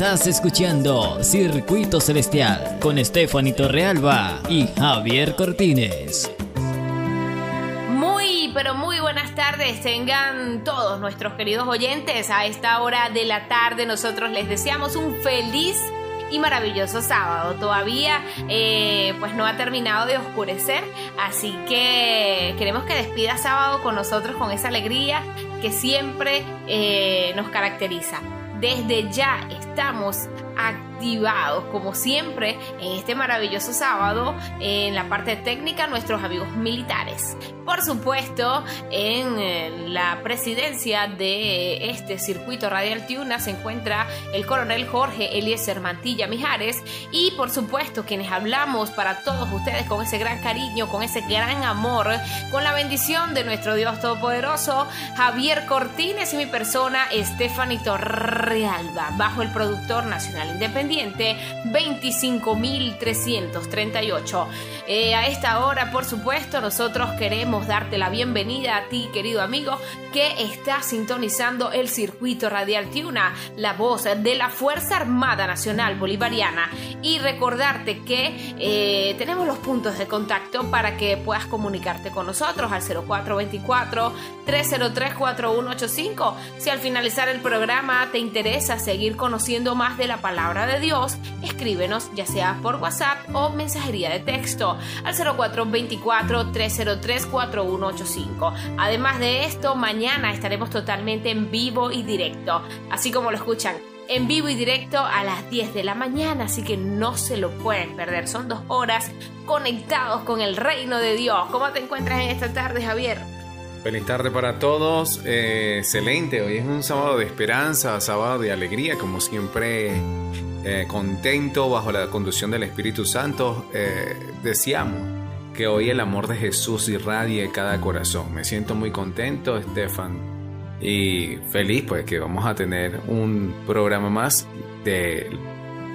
Estás escuchando Circuito Celestial con Stephanie Torrealba y Javier Cortines. Muy, pero muy buenas tardes tengan todos nuestros queridos oyentes. A esta hora de la tarde nosotros les deseamos un feliz y maravilloso sábado. Todavía eh, pues no ha terminado de oscurecer, así que queremos que despida sábado con nosotros con esa alegría que siempre eh, nos caracteriza. Desde ya estamos como siempre, en este maravilloso sábado, en la parte técnica, nuestros amigos militares. Por supuesto, en eh, la presidencia de este circuito radial Tuna se encuentra el coronel Jorge Eliezer Mantilla Mijares y por supuesto quienes hablamos para todos ustedes con ese gran cariño, con ese gran amor, con la bendición de nuestro Dios Todopoderoso, Javier Cortines y mi persona, Estefanito Realba, bajo el productor nacional independiente 25338. Eh, a esta hora, por supuesto, nosotros queremos darte la bienvenida a ti, querido amigo, que está sintonizando el circuito radial Tiuna, la voz de la Fuerza Armada Nacional Bolivariana. Y recordarte que eh, tenemos los puntos de contacto para que puedas comunicarte con nosotros al 0424-303-4185. Si al finalizar el programa te interesa seguir conociendo más de la palabra de Dios, escríbenos ya sea por WhatsApp o mensajería de texto al 0424-303-4185. Además de esto, mañana estaremos totalmente en vivo y directo, así como lo escuchan en vivo y directo a las 10 de la mañana, así que no se lo pueden perder. Son dos horas conectados con el reino de Dios. ¿Cómo te encuentras en esta tarde, Javier? Feliz tarde para todos. Eh, excelente, hoy es un sábado de esperanza, sábado de alegría, como siempre, eh, contento bajo la conducción del Espíritu Santo. Eh, deseamos que hoy el amor de Jesús irradie cada corazón. Me siento muy contento, Estefan y feliz pues que vamos a tener un programa más de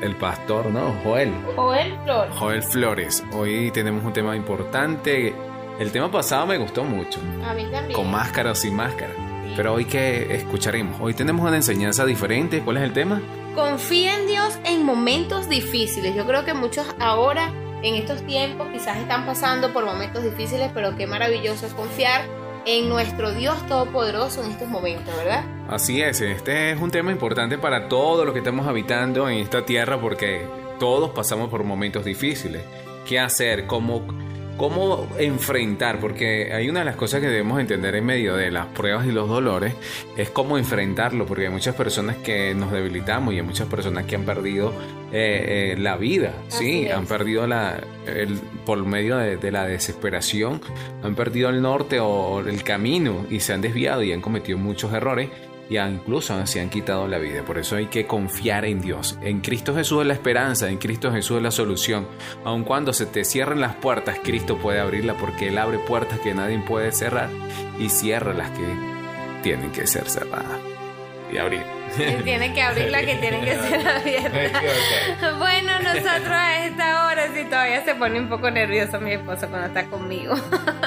el pastor, ¿no? Joel. Joel Flores. Joel Flores. Hoy tenemos un tema importante. El tema pasado me gustó mucho. A mí también. Con máscara o sin máscara. Pero hoy que escucharemos. Hoy tenemos una enseñanza diferente. ¿Cuál es el tema? Confía en Dios en momentos difíciles. Yo creo que muchos ahora, en estos tiempos, quizás están pasando por momentos difíciles, pero qué maravilloso es confiar en nuestro Dios Todopoderoso en estos momentos, ¿verdad? Así es, este es un tema importante para todos los que estamos habitando en esta tierra porque todos pasamos por momentos difíciles. ¿Qué hacer? ¿Cómo, cómo enfrentar? Porque hay una de las cosas que debemos entender en medio de las pruebas y los dolores, es cómo enfrentarlo, porque hay muchas personas que nos debilitamos y hay muchas personas que han perdido eh, eh, la vida, sí, han perdido la, el, por medio de, de, la desesperación, han perdido el norte o el camino y se han desviado y han cometido muchos errores y incluso se han quitado la vida. Por eso hay que confiar en Dios. En Cristo Jesús es la esperanza, en Cristo Jesús es la solución. Aun cuando se te cierren las puertas, Cristo puede abrirlas porque Él abre puertas que nadie puede cerrar y cierra las que tienen que ser cerradas y abrir. Él tiene que abrir las que tienen que ser abiertas. bueno, nosotros a esta hora sí todavía se pone un poco nervioso mi esposo cuando está conmigo.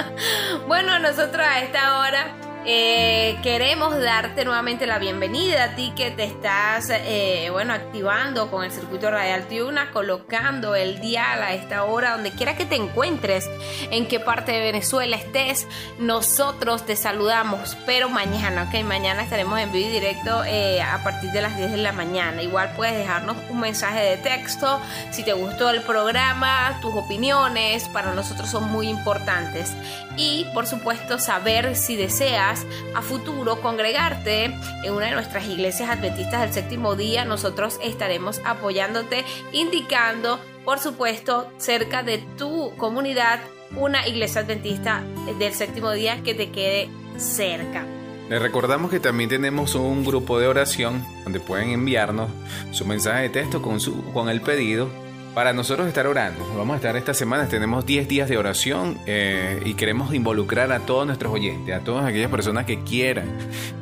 bueno, nosotros a esta hora eh, queremos darte nuevamente la bienvenida a ti que te estás, eh, bueno, activando con el circuito radial Tiuna, colocando el dial a esta hora, donde quiera que te encuentres, en qué parte de Venezuela estés, nosotros te saludamos, pero mañana, ok, mañana estaremos en vivo y directo eh, a partir de las 10 de la mañana. Igual puedes dejarnos un mensaje de texto, si te gustó el programa, tus opiniones, para nosotros son muy importantes. Y por supuesto, saber si deseas a futuro congregarte en una de nuestras iglesias adventistas del séptimo día, nosotros estaremos apoyándote, indicando, por supuesto, cerca de tu comunidad una iglesia adventista del séptimo día que te quede cerca. Les recordamos que también tenemos un grupo de oración donde pueden enviarnos su mensaje de texto con, su, con el pedido para nosotros estar orando. Vamos a estar esta semana, tenemos 10 días de oración eh, y queremos involucrar a todos nuestros oyentes, a todas aquellas personas que quieran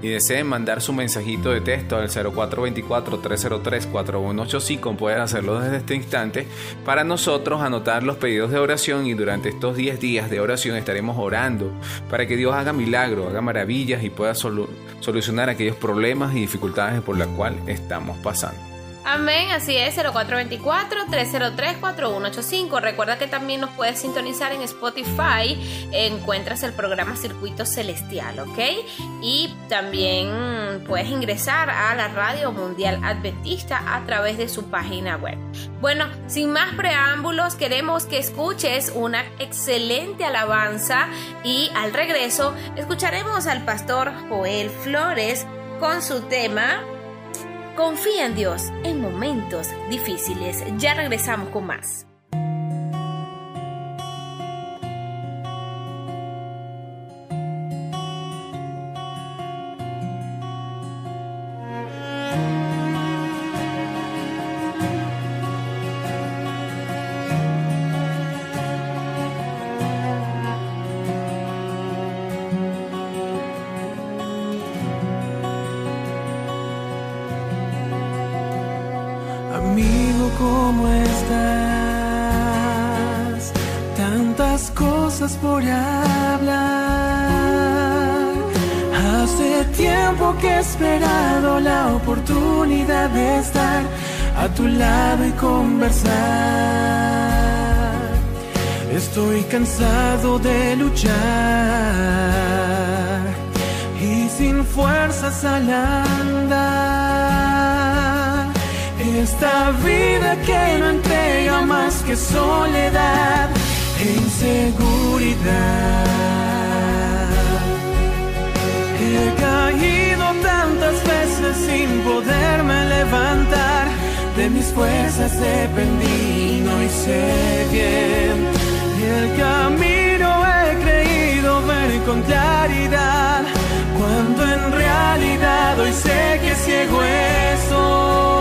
y deseen mandar su mensajito de texto al 0424-303-4185. Pueden hacerlo desde este instante para nosotros anotar los pedidos de oración y durante estos 10 días de oración estaremos orando para que Dios haga milagros, haga maravillas y pueda solucionar aquellos problemas y dificultades por las cuales estamos pasando. Amén, así es, 0424-303-4185. Recuerda que también nos puedes sintonizar en Spotify, encuentras el programa Circuito Celestial, ¿ok? Y también puedes ingresar a la Radio Mundial Adventista a través de su página web. Bueno, sin más preámbulos, queremos que escuches una excelente alabanza y al regreso escucharemos al pastor Joel Flores con su tema Confía en Dios en momentos difíciles. Ya regresamos con más. Por hablar. Hace tiempo que he esperado la oportunidad de estar a tu lado y conversar. Estoy cansado de luchar y sin fuerzas al andar. Esta vida que no entrega más que soledad inseguridad. He caído tantas veces sin poderme levantar. De mis fuerzas dependí, no hice bien. Y el camino he creído ver con claridad. Cuando en realidad hoy sé que ciego estoy.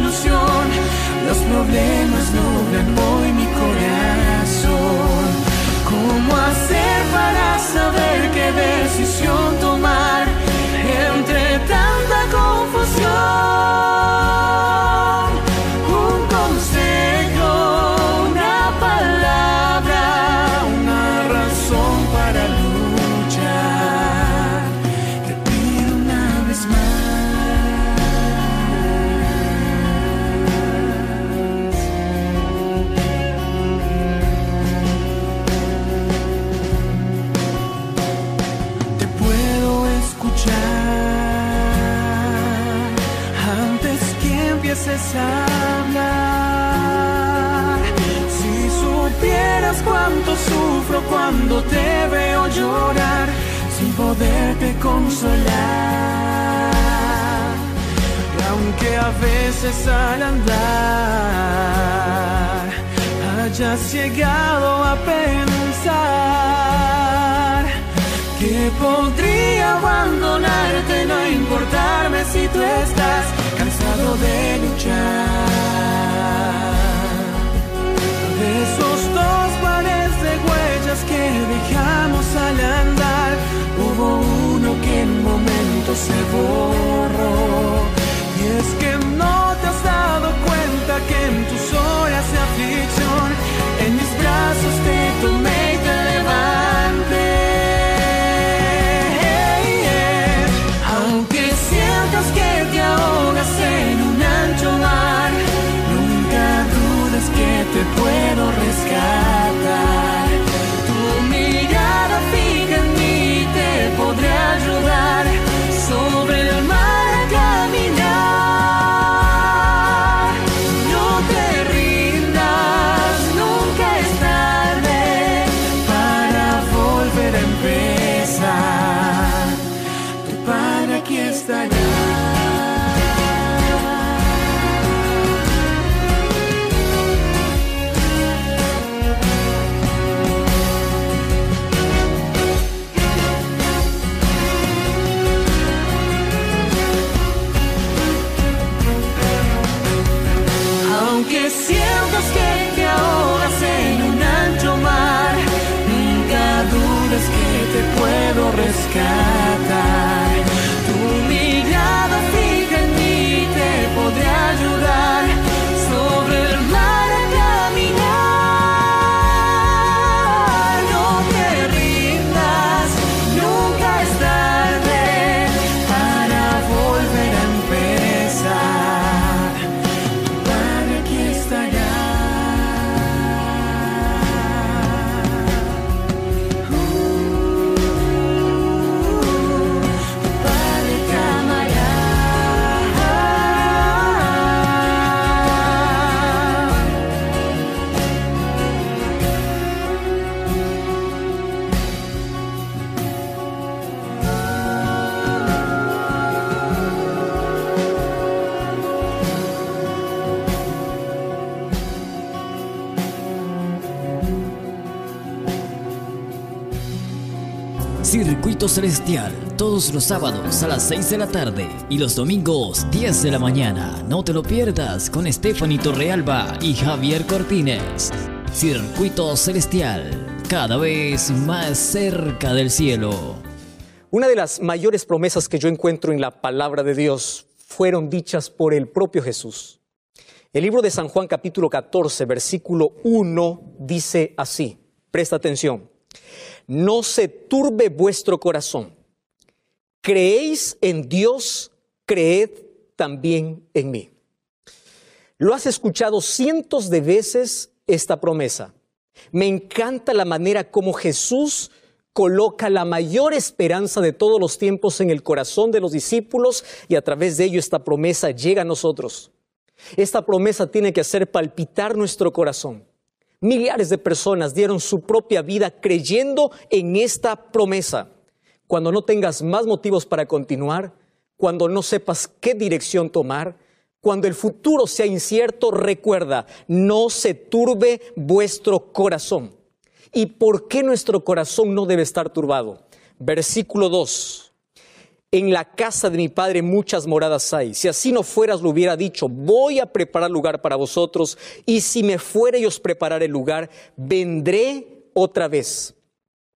Los problemas nublan hoy mi corazón. ¿Cómo hacer para saber qué decisión tomar veces al andar hayas llegado a pensar que podría abandonarte, no importarme si tú estás cansado de luchar. De esos dos pares de huellas que dejamos al andar, hubo uno que en momento se borró. Los sábados a las 6 de la tarde y los domingos 10 de la mañana. No te lo pierdas con Stephanie Torrealba y Javier Cortines. Circuito Celestial, cada vez más cerca del cielo. Una de las mayores promesas que yo encuentro en la palabra de Dios fueron dichas por el propio Jesús. El libro de San Juan capítulo 14, versículo 1 dice así, presta atención, no se turbe vuestro corazón. Creéis en Dios, creed también en mí. Lo has escuchado cientos de veces esta promesa. Me encanta la manera como Jesús coloca la mayor esperanza de todos los tiempos en el corazón de los discípulos y a través de ello esta promesa llega a nosotros. Esta promesa tiene que hacer palpitar nuestro corazón. Millares de personas dieron su propia vida creyendo en esta promesa. Cuando no tengas más motivos para continuar, cuando no sepas qué dirección tomar, cuando el futuro sea incierto, recuerda, no se turbe vuestro corazón. ¿Y por qué nuestro corazón no debe estar turbado? Versículo 2. En la casa de mi padre muchas moradas hay. Si así no fueras, lo hubiera dicho, voy a preparar lugar para vosotros, y si me fuere y os prepararé lugar, vendré otra vez.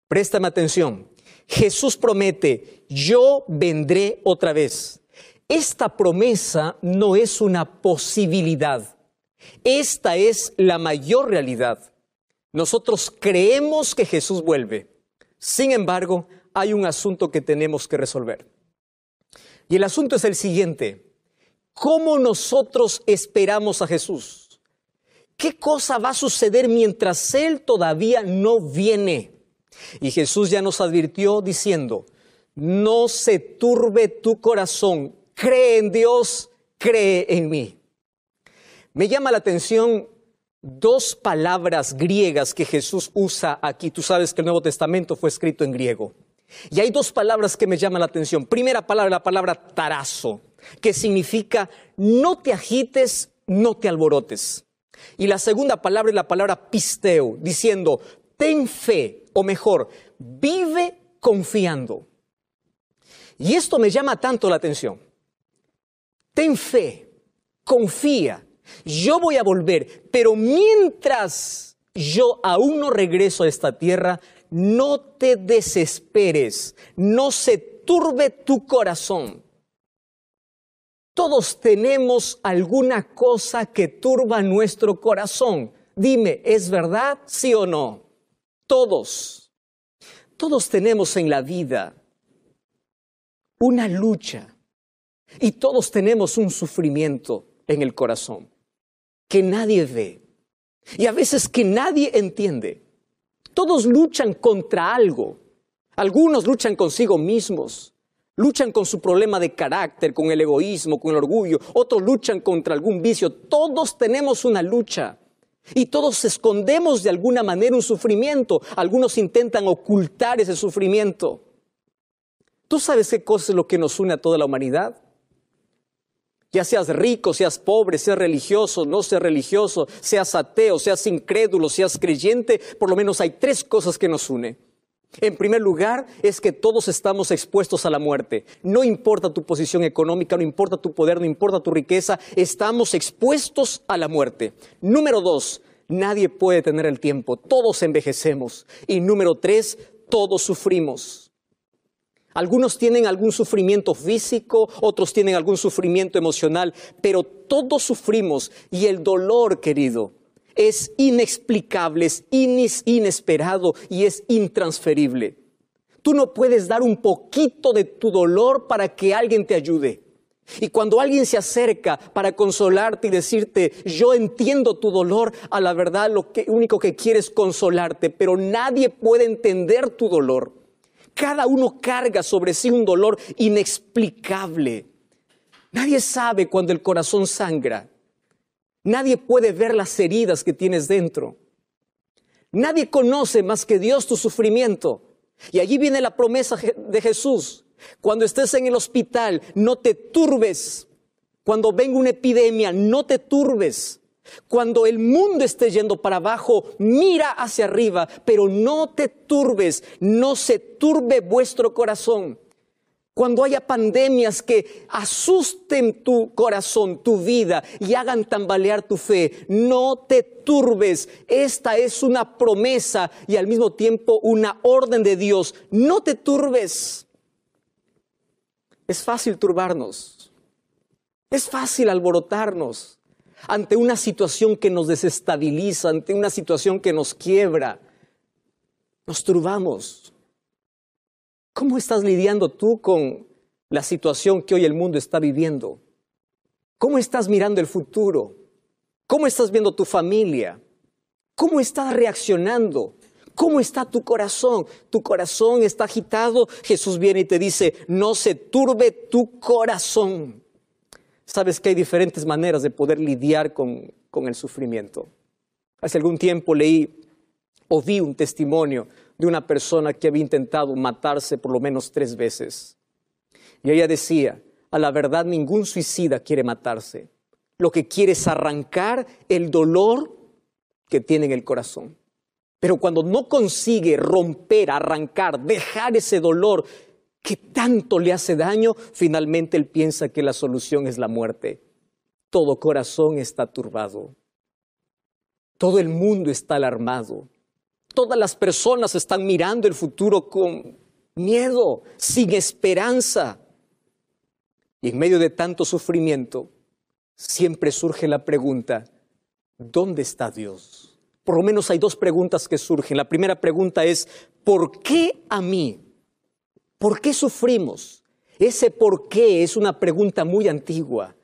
Préstame atención. Jesús promete, yo vendré otra vez. Esta promesa no es una posibilidad. Esta es la mayor realidad. Nosotros creemos que Jesús vuelve. Sin embargo, hay un asunto que tenemos que resolver. Y el asunto es el siguiente. ¿Cómo nosotros esperamos a Jesús? ¿Qué cosa va a suceder mientras Él todavía no viene? Y Jesús ya nos advirtió diciendo, no se turbe tu corazón, cree en Dios, cree en mí. Me llama la atención dos palabras griegas que Jesús usa aquí. Tú sabes que el Nuevo Testamento fue escrito en griego. Y hay dos palabras que me llaman la atención. Primera palabra, la palabra tarazo, que significa no te agites, no te alborotes. Y la segunda palabra es la palabra pisteo, diciendo ten fe, o mejor, vive confiando. Y esto me llama tanto la atención. Ten fe, confía. Yo voy a volver, pero mientras yo aún no regreso a esta tierra, no te desesperes, no se turbe tu corazón. Todos tenemos alguna cosa que turba nuestro corazón. Dime, ¿es verdad? ¿Sí o no? Todos. Todos tenemos en la vida una lucha y todos tenemos un sufrimiento en el corazón que nadie ve y a veces que nadie entiende. Todos luchan contra algo. Algunos luchan consigo mismos, luchan con su problema de carácter, con el egoísmo, con el orgullo. Otros luchan contra algún vicio. Todos tenemos una lucha. Y todos escondemos de alguna manera un sufrimiento. Algunos intentan ocultar ese sufrimiento. ¿Tú sabes qué cosa es lo que nos une a toda la humanidad? Ya seas rico, seas pobre, seas religioso, no seas religioso, seas ateo, seas incrédulo, seas creyente, por lo menos hay tres cosas que nos unen. En primer lugar, es que todos estamos expuestos a la muerte. No importa tu posición económica, no importa tu poder, no importa tu riqueza, estamos expuestos a la muerte. Número dos, nadie puede tener el tiempo, todos envejecemos. Y número tres, todos sufrimos. Algunos tienen algún sufrimiento físico, otros tienen algún sufrimiento emocional, pero todos sufrimos y el dolor, querido, es inexplicable, es inesperado y es intransferible. Tú no puedes dar un poquito de tu dolor para que alguien te ayude. Y cuando alguien se acerca para consolarte y decirte, yo entiendo tu dolor, a la verdad lo único que quiere es consolarte, pero nadie puede entender tu dolor. Cada uno carga sobre sí un dolor inexplicable. Nadie sabe cuando el corazón sangra. Nadie puede ver las heridas que tienes dentro. Nadie conoce más que Dios tu sufrimiento. Y allí viene la promesa de Jesús. Cuando estés en el hospital, no te turbes. Cuando venga una epidemia, no te turbes. Cuando el mundo esté yendo para abajo, mira hacia arriba, pero no te turbes, no se turbe vuestro corazón. Cuando haya pandemias que asusten tu corazón, tu vida y hagan tambalear tu fe, no te turbes. Esta es una promesa y al mismo tiempo una orden de Dios. No te turbes. Es fácil turbarnos. Es fácil alborotarnos ante una situación que nos desestabiliza, ante una situación que nos quiebra. Nos turbamos. ¿Cómo estás lidiando tú con la situación que hoy el mundo está viviendo? ¿Cómo estás mirando el futuro? ¿Cómo estás viendo tu familia? ¿Cómo estás reaccionando? ¿Cómo está tu corazón? Tu corazón está agitado. Jesús viene y te dice, no se turbe tu corazón. Sabes que hay diferentes maneras de poder lidiar con, con el sufrimiento. Hace algún tiempo leí o vi un testimonio de una persona que había intentado matarse por lo menos tres veces. Y ella decía, a la verdad ningún suicida quiere matarse. Lo que quiere es arrancar el dolor que tiene en el corazón. Pero cuando no consigue romper, arrancar, dejar ese dolor que tanto le hace daño, finalmente él piensa que la solución es la muerte. Todo corazón está turbado. Todo el mundo está alarmado. Todas las personas están mirando el futuro con miedo, sin esperanza. Y en medio de tanto sufrimiento, siempre surge la pregunta, ¿dónde está Dios? Por lo menos hay dos preguntas que surgen. La primera pregunta es, ¿por qué a mí? ¿Por qué sufrimos? Ese por qué es una pregunta muy antigua.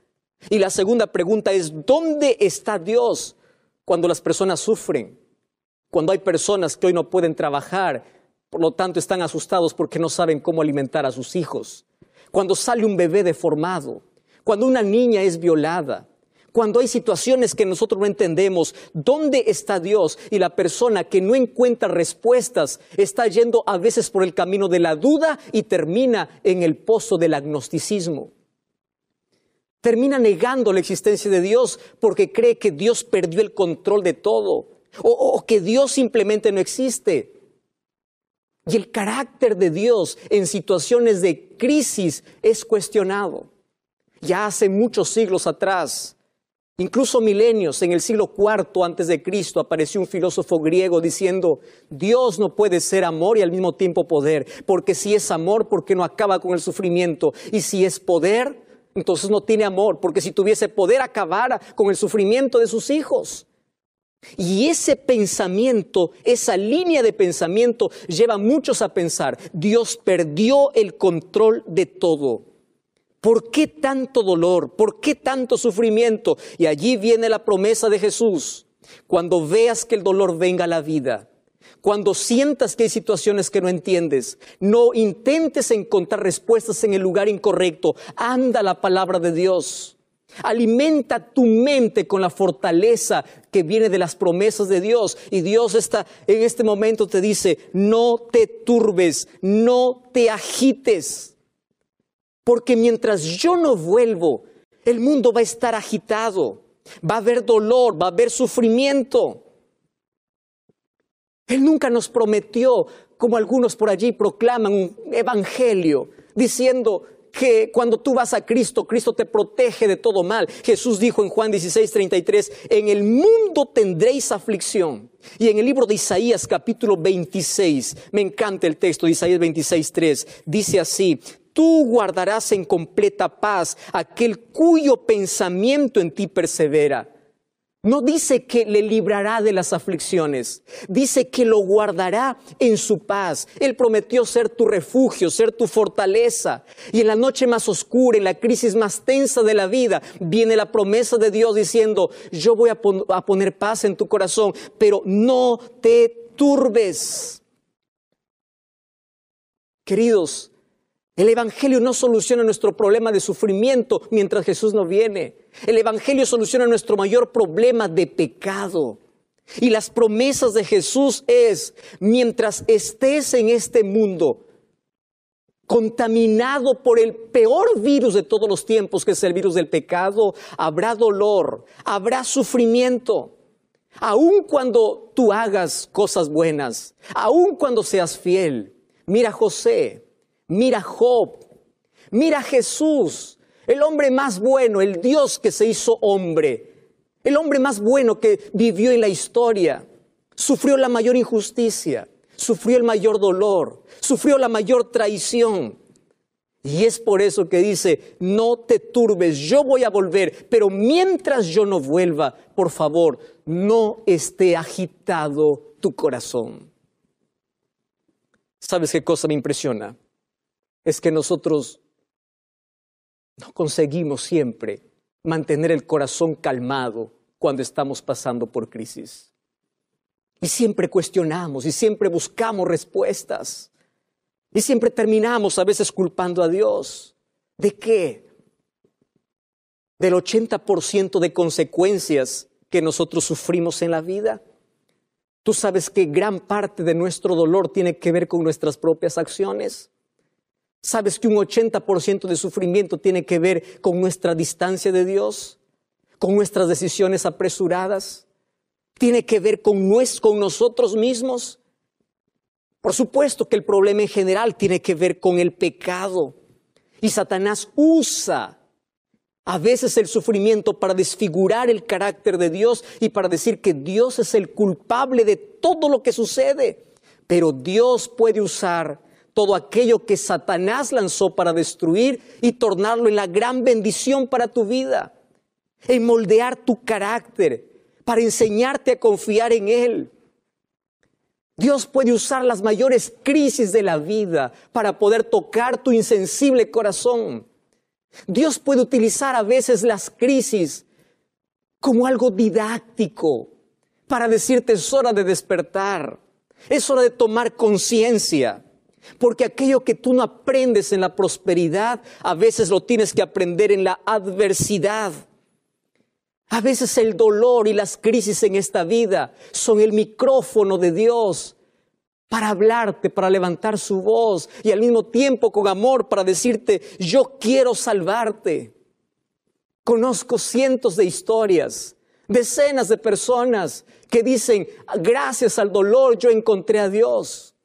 Y la segunda pregunta es, ¿dónde está Dios cuando las personas sufren? Cuando hay personas que hoy no pueden trabajar, por lo tanto están asustados porque no saben cómo alimentar a sus hijos. Cuando sale un bebé deformado, cuando una niña es violada, cuando hay situaciones que nosotros no entendemos, ¿dónde está Dios? Y la persona que no encuentra respuestas está yendo a veces por el camino de la duda y termina en el pozo del agnosticismo. Termina negando la existencia de Dios porque cree que Dios perdió el control de todo o, que Dios simplemente no existe. Y el carácter de Dios en situaciones de crisis es cuestionado. Ya hace muchos siglos atrás, incluso milenios, en el siglo IV antes de Cristo, apareció un filósofo griego diciendo, Dios no puede ser amor y al mismo tiempo poder, porque si es amor, ¿por qué no acaba con el sufrimiento? Y si es poder, entonces no tiene amor, porque si tuviese poder acabara con el sufrimiento de sus hijos. Y ese pensamiento, esa línea de pensamiento lleva a muchos a pensar, Dios perdió el control de todo. ¿Por qué tanto dolor? ¿Por qué tanto sufrimiento? Y allí viene la promesa de Jesús. Cuando veas que el dolor venga a la vida, cuando sientas que hay situaciones que no entiendes, no intentes encontrar respuestas en el lugar incorrecto. Anda la palabra de Dios. Alimenta tu mente con la fortaleza que viene de las promesas de Dios. Y Dios está en este momento te dice, no te turbes, no te agites. Porque mientras yo no vuelvo, el mundo va a estar agitado. Va a haber dolor, va a haber sufrimiento. Él nunca nos prometió, como algunos por allí proclaman, un evangelio diciendo, que cuando tú vas a Cristo, Cristo te protege de todo mal. Jesús dijo en Juan 16, 33, en el mundo tendréis aflicción. Y en el libro de Isaías capítulo 26, me encanta el texto de Isaías 26, 3, dice así, tú guardarás en completa paz aquel cuyo pensamiento en ti persevera no dice que le librará de las aflicciones, dice que lo guardará en su paz. Él prometió ser tu refugio, ser tu fortaleza. Y en la noche más oscura, en la crisis más tensa de la vida, viene la promesa de Dios diciendo, yo voy a, a poner paz en tu corazón, pero no te turbes. Queridos, el Evangelio no soluciona nuestro problema de sufrimiento mientras Jesús no viene. El Evangelio soluciona nuestro mayor problema de pecado. Y las promesas de Jesús es, mientras estés en este mundo, contaminado por el peor virus de todos los tiempos, que es el virus del pecado, habrá dolor, habrá sufrimiento. Aun cuando tú hagas cosas buenas, aun cuando seas fiel, mira José, mira Job, mira Jesús, el hombre más bueno, el Dios que se hizo hombre, el hombre más bueno que vivió en la historia, sufrió la mayor injusticia, sufrió el mayor dolor, sufrió la mayor traición. Y es por eso que dice, no te turbes, yo voy a volver, pero mientras yo no vuelva, por favor, no esté agitado tu corazón. ¿Sabes qué cosa me impresiona? Es que nosotros no conseguimos siempre mantener el corazón calmado cuando estamos pasando por crisis. Y siempre cuestionamos y siempre buscamos respuestas. Y siempre terminamos a veces culpando a Dios. ¿De qué? Del 80% de consecuencias que nosotros sufrimos en la vida. Tú sabes que gran parte de nuestro dolor tiene que ver con nuestras propias acciones. Sabes que un 80% de sufrimiento tiene que ver con nuestra distancia de Dios, con nuestras decisiones apresuradas, tiene que ver con, con nosotros mismos. Por supuesto que el problema en general tiene que ver con el pecado. Y Satanás usa a veces el sufrimiento para desfigurar el carácter de Dios y para decir que Dios es el culpable de todo lo que sucede. Pero Dios puede usar todo aquello que Satanás lanzó para destruir y tornarlo en la gran bendición para tu vida, en moldear tu carácter, para enseñarte a confiar en Él. Dios puede usar las mayores crisis de la vida para poder tocar tu insensible corazón. Dios puede utilizar a veces las crisis como algo didáctico para decirte es hora de despertar, es hora de tomar conciencia. Porque aquello que tú no aprendes en la prosperidad, a veces lo tienes que aprender en la adversidad. A veces el dolor y las crisis en esta vida son el micrófono de Dios para hablarte, para levantar su voz y al mismo tiempo con amor para decirte, yo quiero salvarte. Conozco cientos de historias, decenas de personas que dicen, gracias al dolor yo encontré a Dios.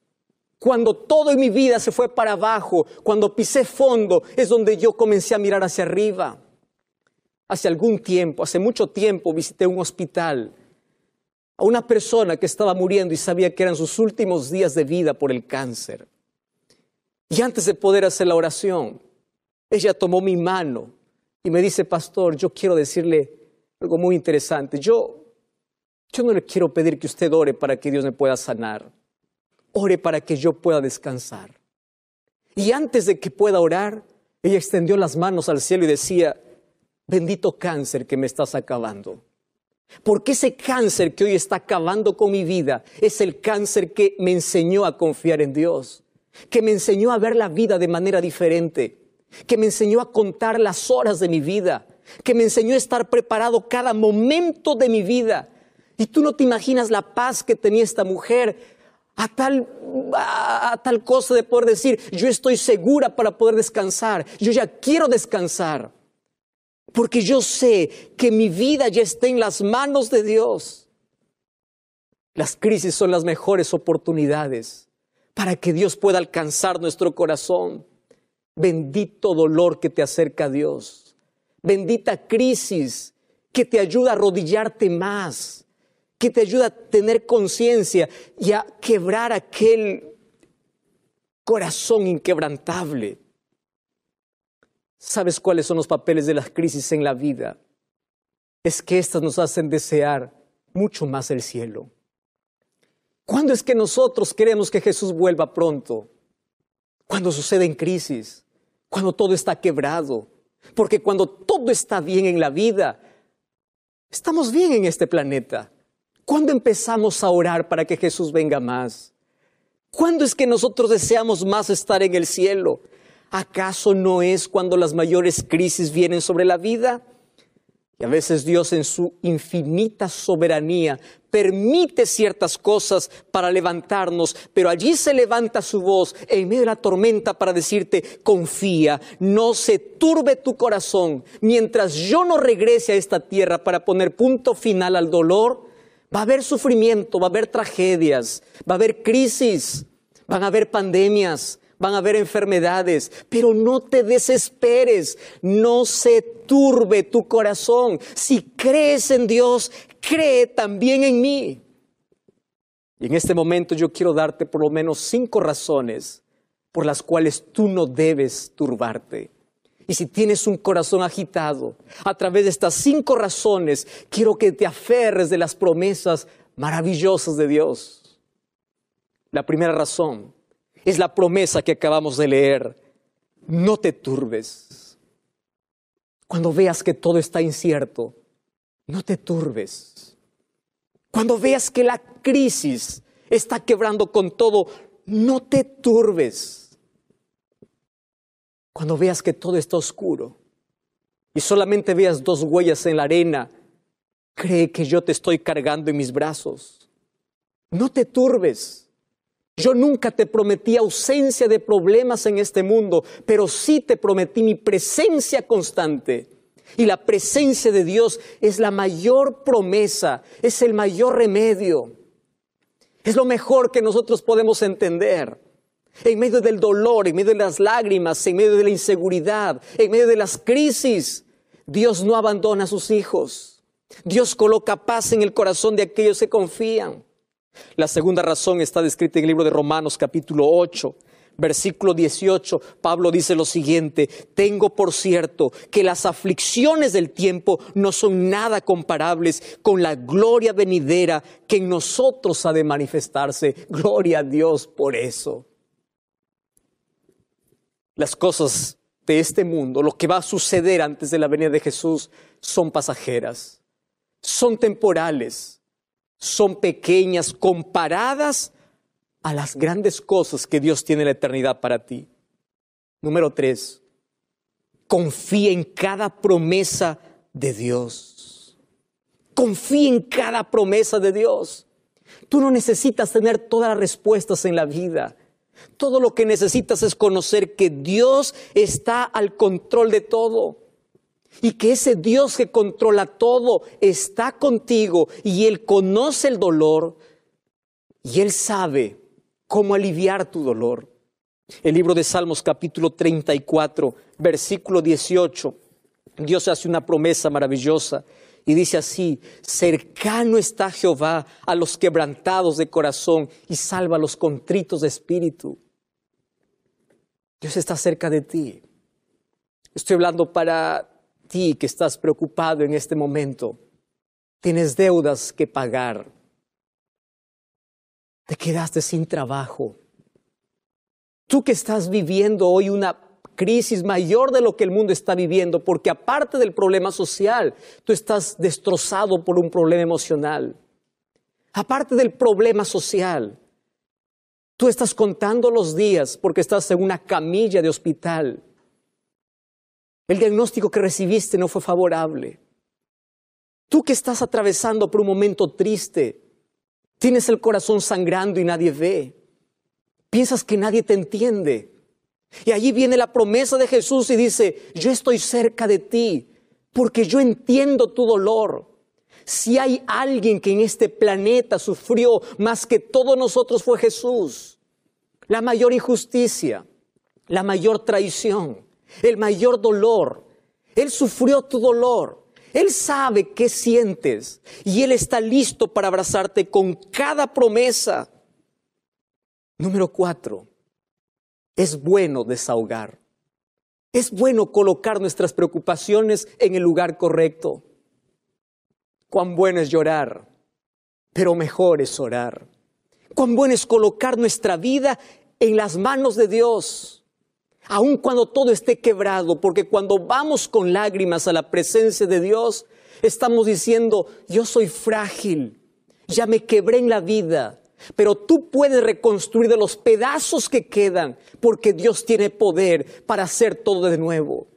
Cuando todo en mi vida se fue para abajo, cuando pisé fondo, es donde yo comencé a mirar hacia arriba. Hace algún tiempo, hace mucho tiempo, visité un hospital a una persona que estaba muriendo y sabía que eran sus últimos días de vida por el cáncer. Y antes de poder hacer la oración, ella tomó mi mano y me dice, pastor, yo quiero decirle algo muy interesante. Yo, yo no le quiero pedir que usted ore para que Dios me pueda sanar ore para que yo pueda descansar. Y antes de que pueda orar, ella extendió las manos al cielo y decía, bendito cáncer que me estás acabando. Porque ese cáncer que hoy está acabando con mi vida es el cáncer que me enseñó a confiar en Dios, que me enseñó a ver la vida de manera diferente, que me enseñó a contar las horas de mi vida, que me enseñó a estar preparado cada momento de mi vida. Y tú no te imaginas la paz que tenía esta mujer a tal, a, tal cosa de poder decir, yo estoy segura para poder descansar, yo ya quiero descansar, porque yo sé que mi vida ya está en las manos de Dios. Las crisis son las mejores oportunidades para que Dios pueda alcanzar nuestro corazón. Bendito dolor que te acerca a Dios. Bendita crisis que te ayuda a arrodillarte más que te ayuda a tener conciencia y a quebrar aquel corazón inquebrantable. ¿Sabes cuáles son los papeles de las crisis en la vida? Es que éstas nos hacen desear mucho más el cielo. ¿Cuándo es que nosotros queremos que Jesús vuelva pronto? Cuando suceden crisis, cuando todo está quebrado. Porque cuando todo está bien en la vida, estamos bien en este planeta. ¿Cuándo empezamos a orar para que Jesús venga más? ¿Cuándo es que nosotros deseamos más estar en el cielo? ¿Acaso no es cuando las mayores crisis vienen sobre la vida? Y a veces Dios en su infinita soberanía permite ciertas cosas para levantarnos, pero allí se levanta su voz en medio de la tormenta para decirte, confía, no se turbe tu corazón. Mientras yo no regrese a esta tierra para poner punto final al dolor, va a haber sufrimiento, va a haber tragedias, va a haber crisis, van a haber pandemias, van a haber enfermedades, pero no te desesperes, no se turbe tu corazón. Si crees en Dios, cree también en mí. Y en este momento yo quiero darte por lo menos cinco razones por las cuales tú no debes turbarte. Y si tienes un corazón agitado, a través de estas cinco razones, quiero que te aferres de las promesas maravillosas de Dios. La primera razón, es la promesa que acabamos de leer. No te turbes. Cuando veas que todo está incierto, no te turbes. Cuando veas que la crisis está quebrando con todo, no te turbes. Cuando veas que todo está oscuro y solamente veas dos huellas en la arena, cree que yo te estoy cargando en mis brazos. No te turbes. Yo nunca te prometí ausencia de problemas en este mundo, pero sí te prometí mi presencia constante. Y la presencia de Dios es la mayor promesa, es el mayor remedio. Es lo mejor que nosotros podemos entender. En medio del dolor, en medio de las lágrimas, en medio de la inseguridad, en medio de las crisis, Dios no abandona a sus hijos. Dios coloca paz en el corazón de aquellos que confían. La segunda razón está descrita en el libro de Romanos capítulo 8. Versículo 18, Pablo dice lo siguiente, tengo por cierto que las aflicciones del tiempo no son nada comparables con la gloria venidera que en nosotros ha de manifestarse. Gloria a Dios por eso. Las cosas de este mundo, lo que va a suceder antes de la venida de Jesús, son pasajeras, son temporales son pequeñas comparadas a las grandes cosas que Dios tiene en la eternidad para ti. Número tres, confía en cada promesa de Dios. Confía en cada promesa de Dios. Tú no necesitas tener todas las respuestas en la vida. Todo lo que necesitas es conocer que Dios está al control de todo y que ese Dios que controla todo está contigo y Él conoce el dolor y Él sabe cómo aliviar tu dolor. El libro de Salmos capítulo 34, versículo 18, Dios hace una promesa maravillosa y dice así, cercano está Jehová a los quebrantados de corazón y salva a los contritos de espíritu. Dios está cerca de ti. Estoy hablando para ti que estás preocupado en este momento, tienes deudas que pagar, te quedaste sin trabajo, tú que estás viviendo hoy una crisis mayor de lo que el mundo está viviendo, porque aparte del problema social, tú estás destrozado por un problema emocional. Aparte del problema social, tú estás contando los días porque estás en una camilla de hospital. El diagnóstico que recibiste no fue favorable. Tú que estás atravesando por un momento triste, tienes el corazón sangrando y nadie ve. Piensas que nadie te entiende. Y allí viene la promesa de Jesús y dice, yo estoy cerca de ti porque yo entiendo tu dolor. Si hay alguien que en este planeta sufrió más que todos nosotros fue Jesús. La mayor injusticia, la mayor traición, el mayor dolor. Él sufrió tu dolor. Él sabe qué sientes y Él está listo para abrazarte con cada promesa. Número cuatro, es bueno desahogar. Es bueno colocar nuestras preocupaciones en el lugar correcto. Cuán bueno es llorar, pero mejor es orar. Cuán bueno es colocar nuestra vida en las manos de Dios aun cuando todo esté quebrado, porque cuando vamos con lágrimas a la presencia de Dios, estamos diciendo, yo soy frágil, ya me quebré en la vida, pero tú puedes reconstruir de los pedazos que quedan, porque Dios tiene poder para hacer todo de nuevo.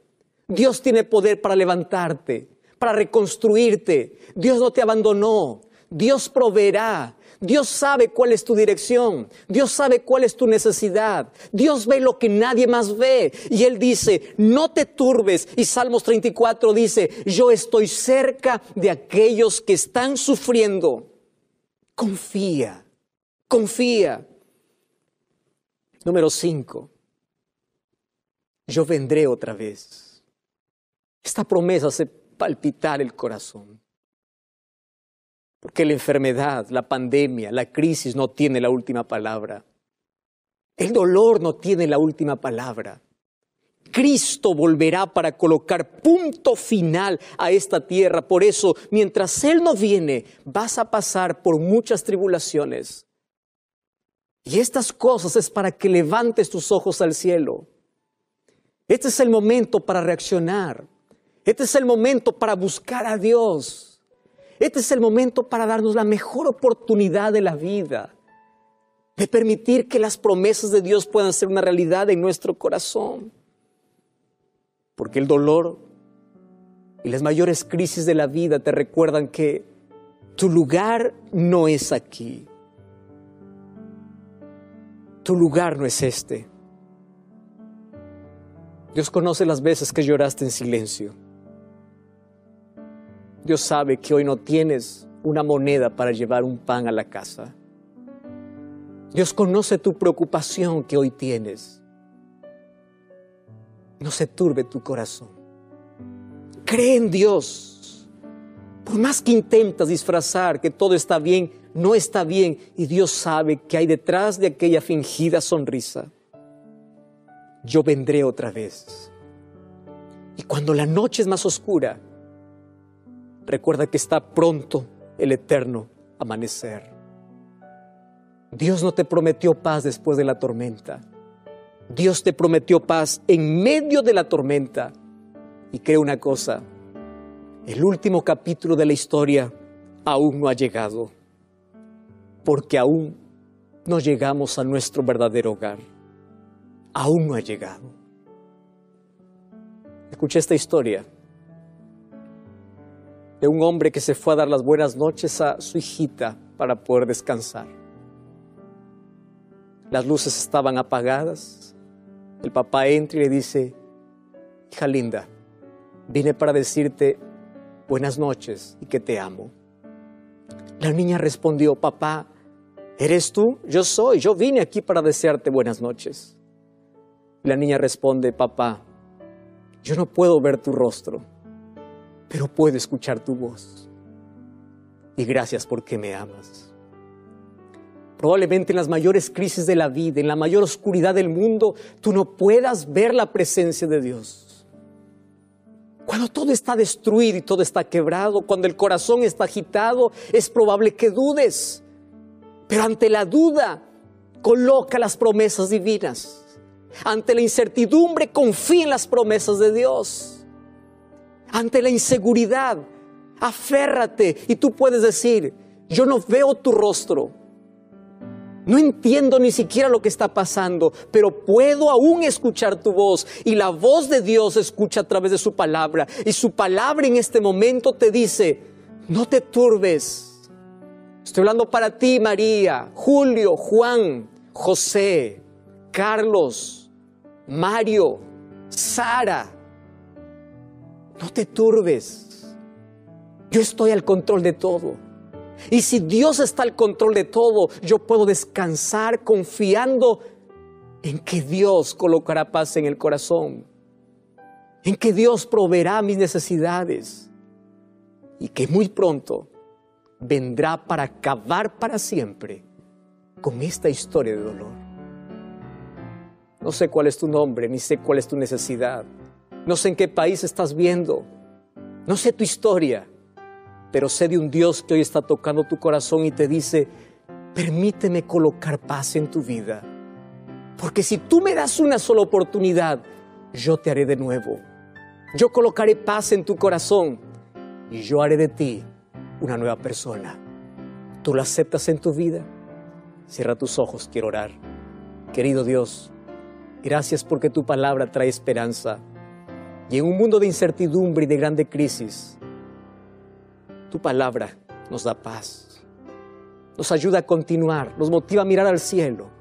Dios tiene poder para levantarte, para reconstruirte. Dios no te abandonó. Dios proveerá. Dios sabe cuál es tu dirección. Dios sabe cuál es tu necesidad. Dios ve lo que nadie más ve. Y Él dice, no te turbes. Y Salmos 34 dice, yo estoy cerca de aquellos que están sufriendo. Confía, confía. Número 5. Yo vendré otra vez. Esta promesa hace palpitar el corazón. Porque la enfermedad, la pandemia, la crisis no tiene la última palabra. El dolor no tiene la última palabra. Cristo volverá para colocar punto final a esta tierra. Por eso, mientras Él no viene, vas a pasar por muchas tribulaciones. Y estas cosas es para que levantes tus ojos al cielo. Este es el momento para reaccionar. Este es el momento para buscar a Dios. Este es el momento para darnos la mejor oportunidad de la vida, de permitir que las promesas de Dios puedan ser una realidad en nuestro corazón. Porque el dolor y las mayores crisis de la vida te recuerdan que tu lugar no es aquí. Tu lugar no es este. Dios conoce las veces que lloraste en silencio. Dios sabe que hoy no tienes una moneda para llevar un pan a la casa. Dios conoce tu preocupación que hoy tienes. No se turbe tu corazón. Cree en Dios. Por más que intentas disfrazar que todo está bien, no está bien y Dios sabe que hay detrás de aquella fingida sonrisa. Yo vendré otra vez. Y cuando la noche es más oscura, recuerda que está pronto el eterno amanecer. Dios no te prometió paz después de la tormenta. Dios te prometió paz en medio de la tormenta. Y creo una cosa, el último capítulo de la historia aún no ha llegado, porque aún no llegamos a nuestro verdadero hogar. Aún no ha llegado. Escuché esta historia de un hombre que se fue a dar las buenas noches a su hijita para poder descansar. Las luces estaban apagadas. El papá entra y le dice, hija linda, vine para decirte buenas noches y que te amo. La niña respondió, papá, ¿eres tú? Yo soy, yo vine aquí para desearte buenas noches. La niña responde, papá, yo no puedo ver tu rostro pero puedo escuchar tu voz. Y gracias porque me amas. Probablemente en las mayores crisis de la vida, en la mayor oscuridad del mundo, tú no puedas ver la presencia de Dios. Cuando todo está destruido y todo está quebrado, cuando el corazón está agitado, es probable que dudes. Pero ante la duda, coloca las promesas divinas. Ante la incertidumbre, confía en las promesas de Dios ante la inseguridad, aférrate y tú puedes decir, yo no veo tu rostro, no entiendo ni siquiera lo que está pasando, pero puedo aún escuchar tu voz. Y la voz de Dios escucha a través de su palabra. Y su palabra en este momento te dice, no te turbes. Estoy hablando para ti, María, Julio, Juan, José, Carlos, Mario, Sara. No te turbes. Yo estoy al control de todo. Y si Dios está al control de todo, yo puedo descansar confiando en que Dios colocará paz en el corazón, en que Dios proveerá mis necesidades y que muy pronto vendrá para acabar para siempre con esta historia de dolor. No sé cuál es tu nombre, ni sé cuál es tu necesidad. No sé en qué país estás viendo. No sé tu historia. Pero sé de un Dios que hoy está tocando tu corazón y te dice, permíteme colocar paz en tu vida. Porque si tú me das una sola oportunidad, yo te haré de nuevo. Yo colocaré paz en tu corazón y yo haré de ti una nueva persona. ¿Tú lo aceptas en tu vida? Cierra tus ojos, quiero orar. Querido Dios, gracias porque tu palabra trae esperanza. Y en un mundo de incertidumbre y de grande crisis, tu palabra nos da paz. nos ayuda a continuar, nos motiva a mirar al cielo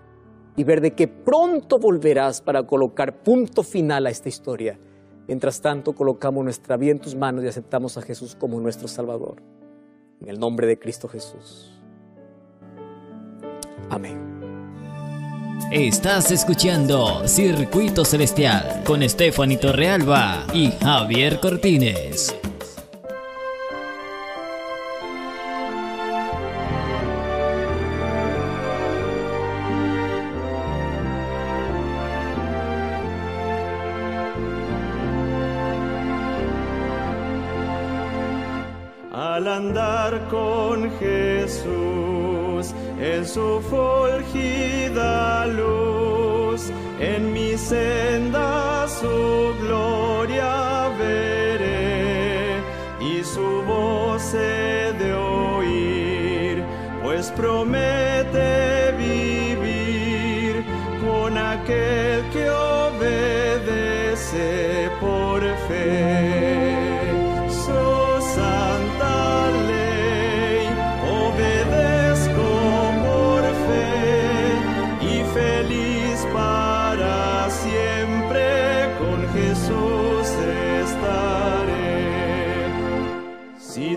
y ver de que pronto volverás para colocar punto final a esta historia. Mientras tanto, colocamos nuestra vida en tus manos y aceptamos a Jesús como nuestro Salvador. En el nombre de Cristo Jesús. Amén. Estás escuchando Circuito Celestial con Stephanie Torrealba y Javier Cortines. Su fulgida luz, en mi senda su gloria veré y su voz he de oír, pues promete vivir con aquel que obedece por fe.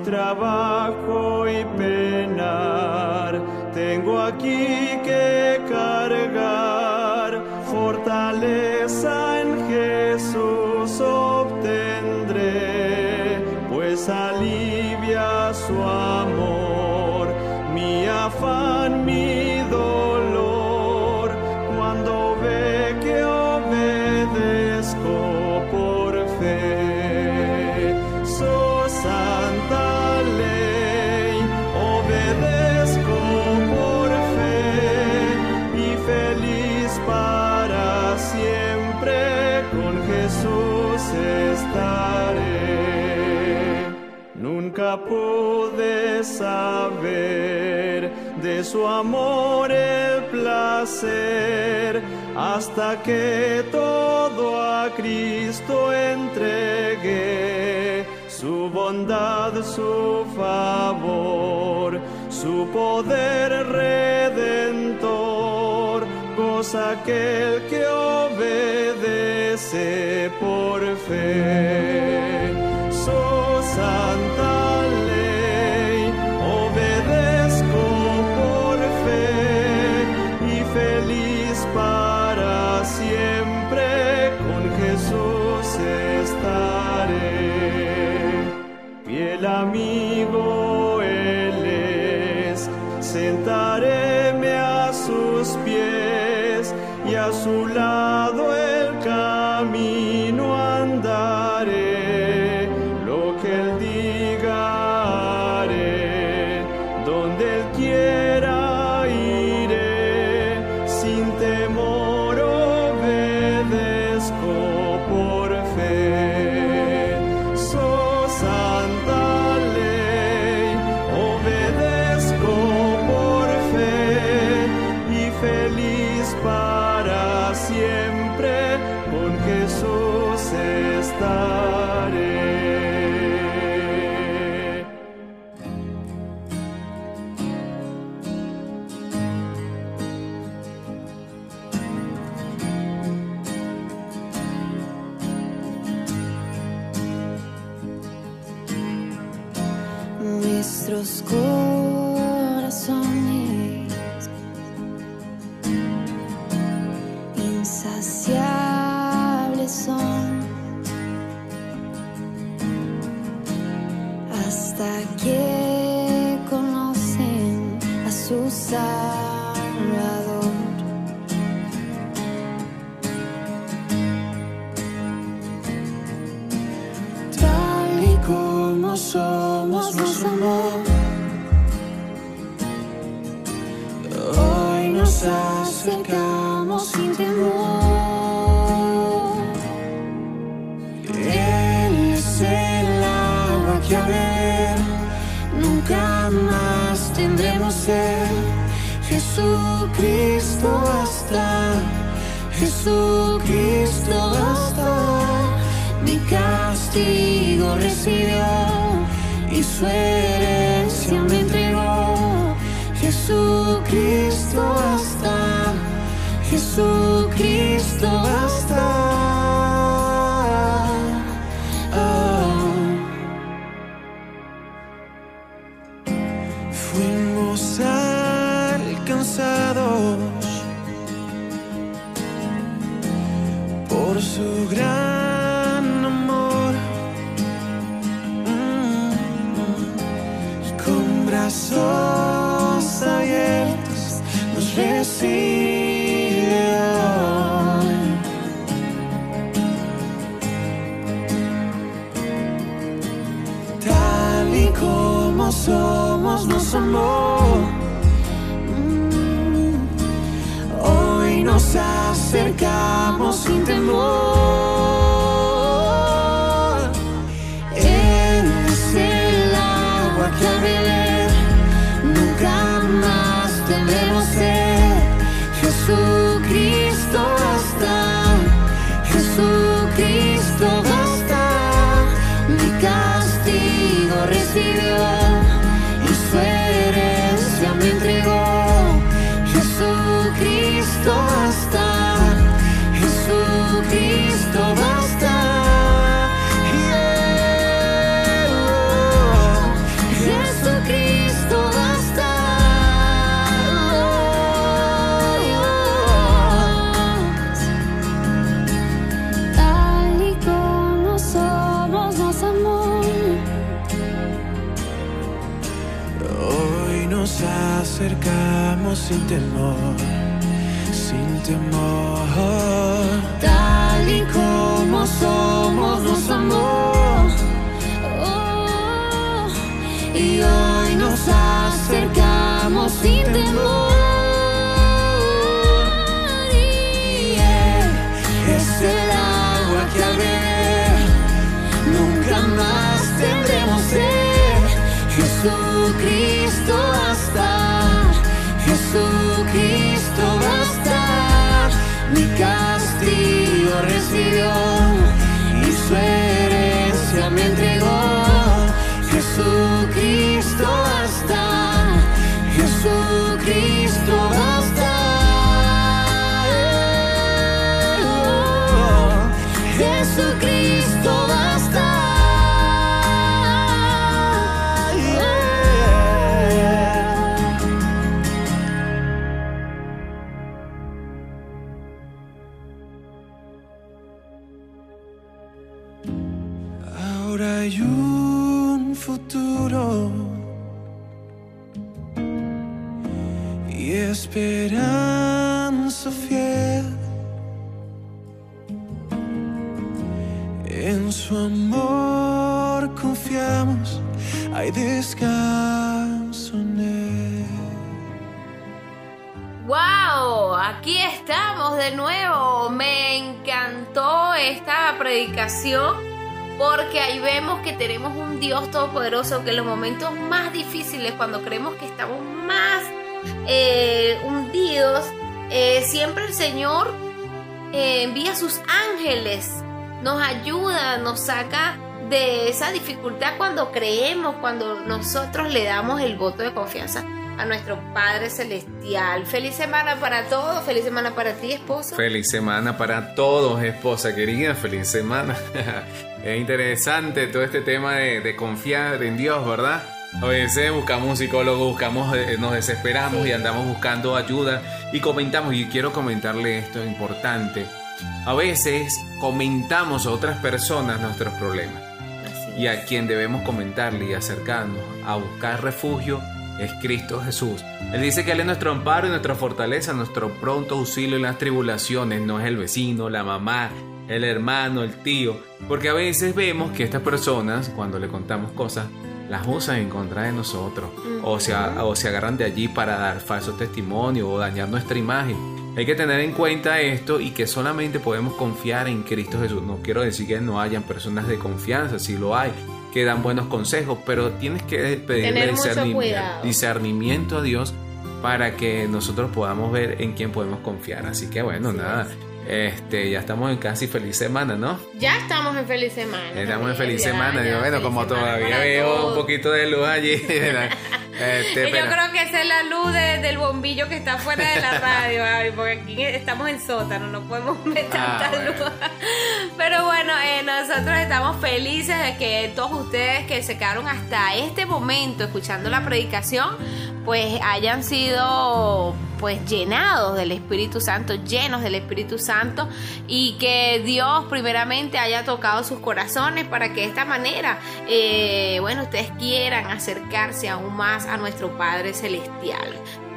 Trabajo y penar, tengo aquí que su amor el placer hasta que todo a Cristo entregué. Su bondad, su favor, su poder redentor, cosa aquel que obedece por fe. Fiel nos acercamos sin temor. Él es el agua que a ver nunca más tendremos sed. Jesucristo basta, Jesucristo basta. Mi castigo recibió y su herencia me entregó. Jesucristo basta, Jesucristo basta. Amó. Mm, Hoy nos acercamos sin temor. Jesucristo basta. Yeah. Jesucristo basta. Tal y como somos nos amó. Hoy nos acercamos sin temor, sin temor. Como somos nos amó. Oh, y hoy nos acercamos sin temor. Y es el agua que al nunca más tendremos sed. Jesucristo basta, Jesucristo basta. Mi castigo recibió me entregó. Jesucristo basta, Jesucristo basta. Y esperanza fiel en su amor confiamos, hay descanso en él. ¡Wow! Aquí estamos de nuevo. Me encantó esta predicación porque ahí vemos que tenemos un Dios todopoderoso que en los momentos más difíciles, cuando creemos que estamos más eh, hundidos, eh, siempre el Señor eh, envía sus ángeles, nos ayuda, nos saca de esa dificultad cuando creemos, cuando nosotros le damos el voto de confianza a nuestro Padre Celestial. Feliz semana para todos, feliz semana para ti, esposo. Feliz semana para todos, esposa querida. Feliz semana. es interesante todo este tema de, de confiar en Dios, ¿verdad? A veces buscamos un psicólogo, buscamos, eh, nos desesperamos y andamos buscando ayuda y comentamos. Y quiero comentarle esto importante. A veces comentamos a otras personas nuestros problemas. Y a quien debemos comentarle y acercarnos a buscar refugio es Cristo Jesús. Él dice que Él es nuestro amparo y nuestra fortaleza, nuestro pronto auxilio en las tribulaciones. No es el vecino, la mamá, el hermano, el tío. Porque a veces vemos que estas personas, cuando le contamos cosas, las usan en contra de nosotros. O se, o se agarran de allí para dar falsos testimonios o dañar nuestra imagen. Hay que tener en cuenta esto y que solamente podemos confiar en Cristo Jesús. No quiero decir que no hayan personas de confianza, si lo hay, que dan buenos consejos, pero tienes que pedirle discerni- discernimiento a Dios para que nosotros podamos ver en quién podemos confiar. Así que bueno, nada. Este, ya estamos en casi feliz semana, ¿no? Ya estamos en feliz semana. Estamos en feliz semana. ya, bueno, feliz como semana todavía veo todos. un poquito de luz allí, Este, Y yo creo que esa es la luz de- del bombillo que está fuera de la radio, porque aquí estamos en sótano, no podemos ver Ah, tanta bueno. luz. Pero bueno, eh, nosotros estamos felices de que todos ustedes que se quedaron hasta este momento escuchando la predicación, pues hayan sido pues llenados del Espíritu Santo, llenos del Espíritu Santo y que Dios primeramente haya tocado sus corazones para que de esta manera, eh, bueno, ustedes quieran acercarse aún más a nuestro Padre Celestial.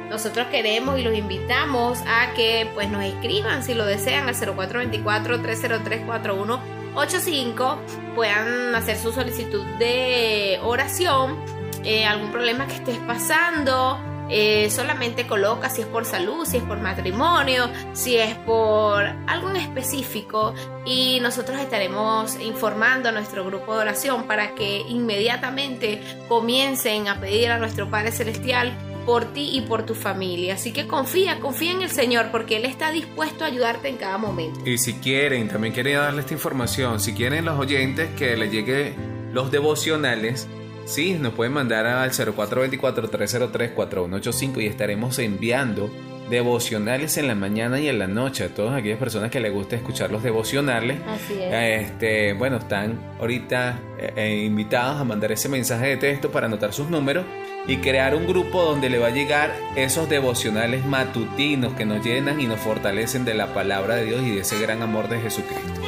Nosotros queremos y los invitamos a que pues nos escriban si lo desean al 0424-303-4185 puedan hacer su solicitud de oración, eh, algún problema que estés pasando, eh, solamente coloca si es por salud, si es por matrimonio, si es por algo en específico y nosotros estaremos informando a nuestro grupo de oración para que inmediatamente comiencen a pedir a nuestro Padre Celestial por ti y por tu familia. Así que confía, confía en el Señor porque Él está dispuesto a ayudarte en cada momento. Y si quieren, también quería darle esta información, si quieren los oyentes que les llegue los devocionales, sí, nos pueden mandar al 0424-303-4185 y estaremos enviando devocionales en la mañana y en la noche a todas aquellas personas que les gusta escuchar los devocionales. Así es. Este, bueno, están ahorita eh, eh, invitados a mandar ese mensaje de texto para anotar sus números y crear un grupo donde le va a llegar esos devocionales matutinos que nos llenan y nos fortalecen de la palabra de Dios y de ese gran amor de Jesucristo.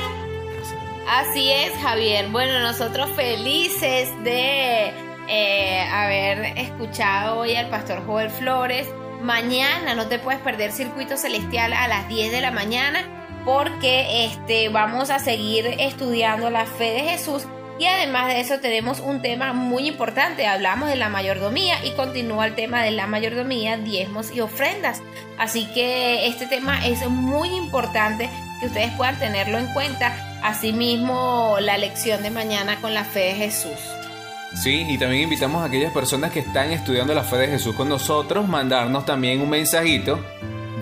Así es, Javier. Bueno, nosotros felices de eh, haber escuchado hoy al pastor Joel Flores. Mañana no te puedes perder Circuito Celestial a las 10 de la mañana porque este, vamos a seguir estudiando la fe de Jesús. Y además de eso tenemos un tema muy importante. Hablamos de la mayordomía y continúa el tema de la mayordomía, diezmos y ofrendas. Así que este tema es muy importante que ustedes puedan tenerlo en cuenta. Asimismo, la lección de mañana con la fe de Jesús. Sí, y también invitamos a aquellas personas que están estudiando la fe de Jesús con nosotros, mandarnos también un mensajito,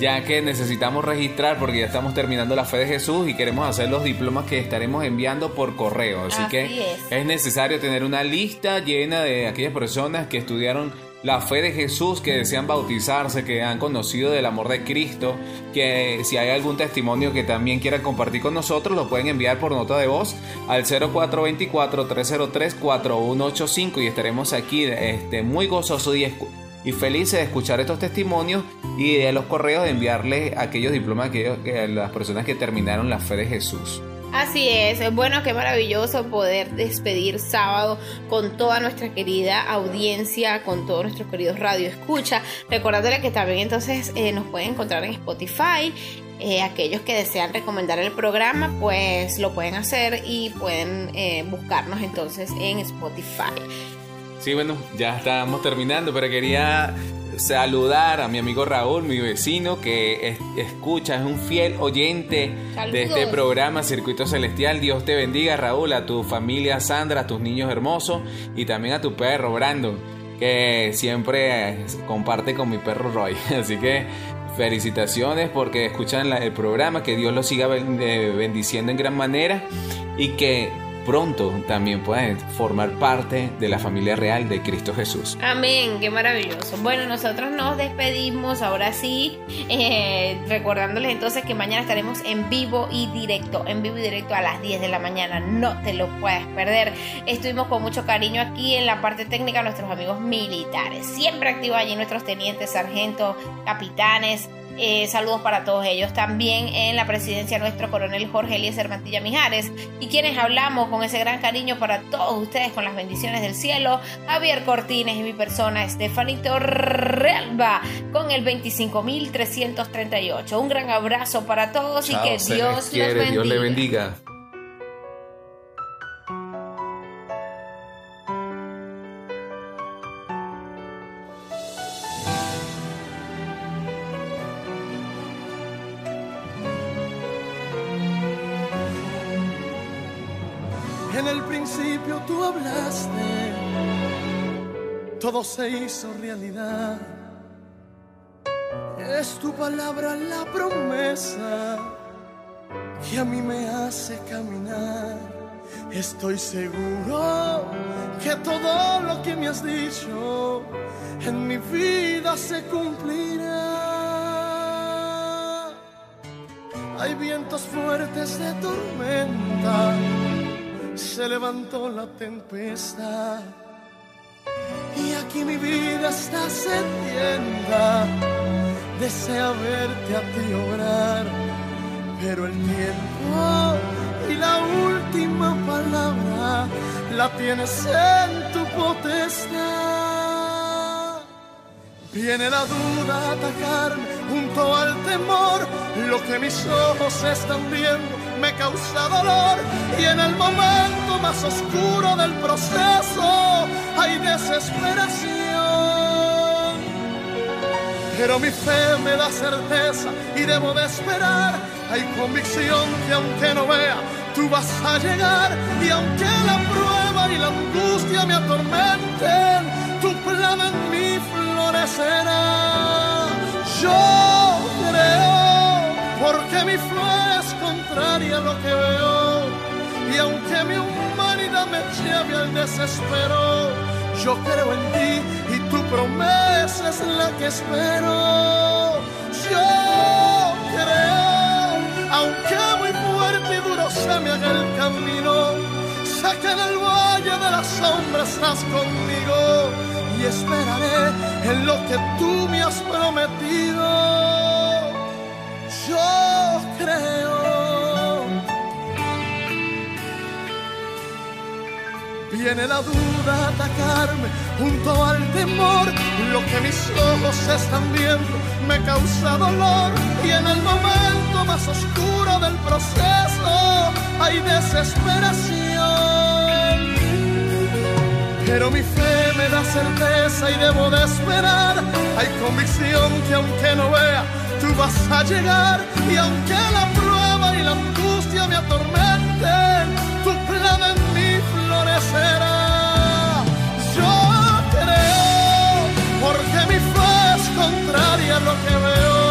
ya que necesitamos registrar porque ya estamos terminando la fe de Jesús y queremos hacer los diplomas que estaremos enviando por correo. Así, Así que es. necesario tener una lista llena de aquellas personas que estudiaron la fe de Jesús, que desean bautizarse, que han conocido del amor de Cristo, que si hay algún testimonio que también quieran compartir con nosotros, lo pueden enviar por nota de voz al 0424-303-4185 y estaremos aquí este, muy gozosos y, y felices de escuchar estos testimonios y de los correos de enviarles aquellos diplomas que, que a las personas que terminaron la fe de Jesús. Así es, bueno, qué maravilloso poder despedir sábado con toda nuestra querida audiencia, con todos nuestros queridos radio escucha. Recordándole que también entonces eh, nos pueden encontrar en Spotify. Eh, aquellos que desean recomendar el programa, pues lo pueden hacer y pueden eh, buscarnos entonces en Spotify. Sí, bueno, ya estamos terminando, pero quería saludar a mi amigo Raúl, mi vecino, que es- escucha, es un fiel oyente de este programa Circuito Celestial. Dios te bendiga, Raúl, a tu familia Sandra, a tus niños hermosos y también a tu perro Brandon, que siempre comparte con mi perro Roy. Así que felicitaciones porque escuchan el programa, que Dios los siga eh, bendiciendo en gran manera y que pronto también puedan formar parte de la familia real de Cristo Jesús. Amén, qué maravilloso. Bueno, nosotros nos despedimos ahora sí, eh, recordándoles entonces que mañana estaremos en vivo y directo, en vivo y directo a las 10 de la mañana, no te lo puedes perder. Estuvimos con mucho cariño aquí en la parte técnica nuestros amigos militares, siempre activos allí nuestros tenientes, sargentos, capitanes. Eh, saludos para todos ellos. También en la presidencia nuestro coronel Jorge Eliezer Mantilla Mijares y quienes hablamos con ese gran cariño para todos ustedes con las bendiciones del cielo. Javier Cortines y mi persona Estefanito Realba con el 25.338. Un gran abrazo para todos y que Dios los bendiga. Dios le bendiga. Todo se hizo realidad. Es tu palabra la promesa que a mí me hace caminar. Estoy seguro que todo lo que me has dicho en mi vida se cumplirá. Hay vientos fuertes de tormenta, se levantó la tempestad. Y aquí mi vida está sedienta, desea verte a ti orar, pero el tiempo y la última palabra la tienes en tu potestad. Viene la duda a atacarme junto al temor, lo que mis ojos están viendo me causa dolor. Y en el momento más oscuro del proceso hay desesperación. Pero mi fe me da certeza y debo de esperar. Hay convicción que aunque no vea, tú vas a llegar. Y aunque la prueba y la angustia me atormenten, tu plan en mí florecerá. Yo creo, porque mi fe es contraria a lo que veo. Y aunque mi me lleve al desespero, yo creo en ti y tu promesa es la que espero. Yo creo, aunque muy fuerte y duro se me haga el camino, sé que en el valle de la sombra estás conmigo y esperaré en lo que tú me has prometido. Yo creo. Viene la duda a atacarme junto al temor. Lo que mis ojos están viendo me causa dolor. Y en el momento más oscuro del proceso hay desesperación. Pero mi fe me da certeza y debo de esperar. Hay convicción que aunque no vea, tú vas a llegar. Y aunque la prueba y la angustia me atormenten, tu plan florecerá. Yo creo, porque mi fe es contraria a lo que veo.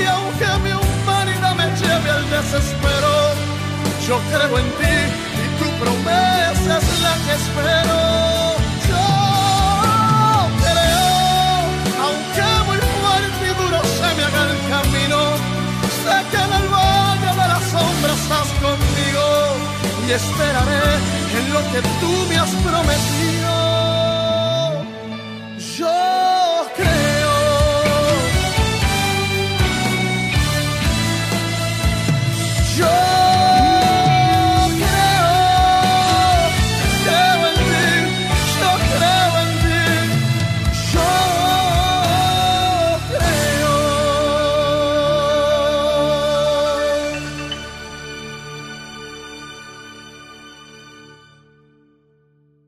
Y aunque mi humanidad me lleve al desespero, yo creo en ti y tu promesa es la que espero. Yo creo, aunque muy fuerte y duro camino, sé que y esperaré en lo que tú me has prometido.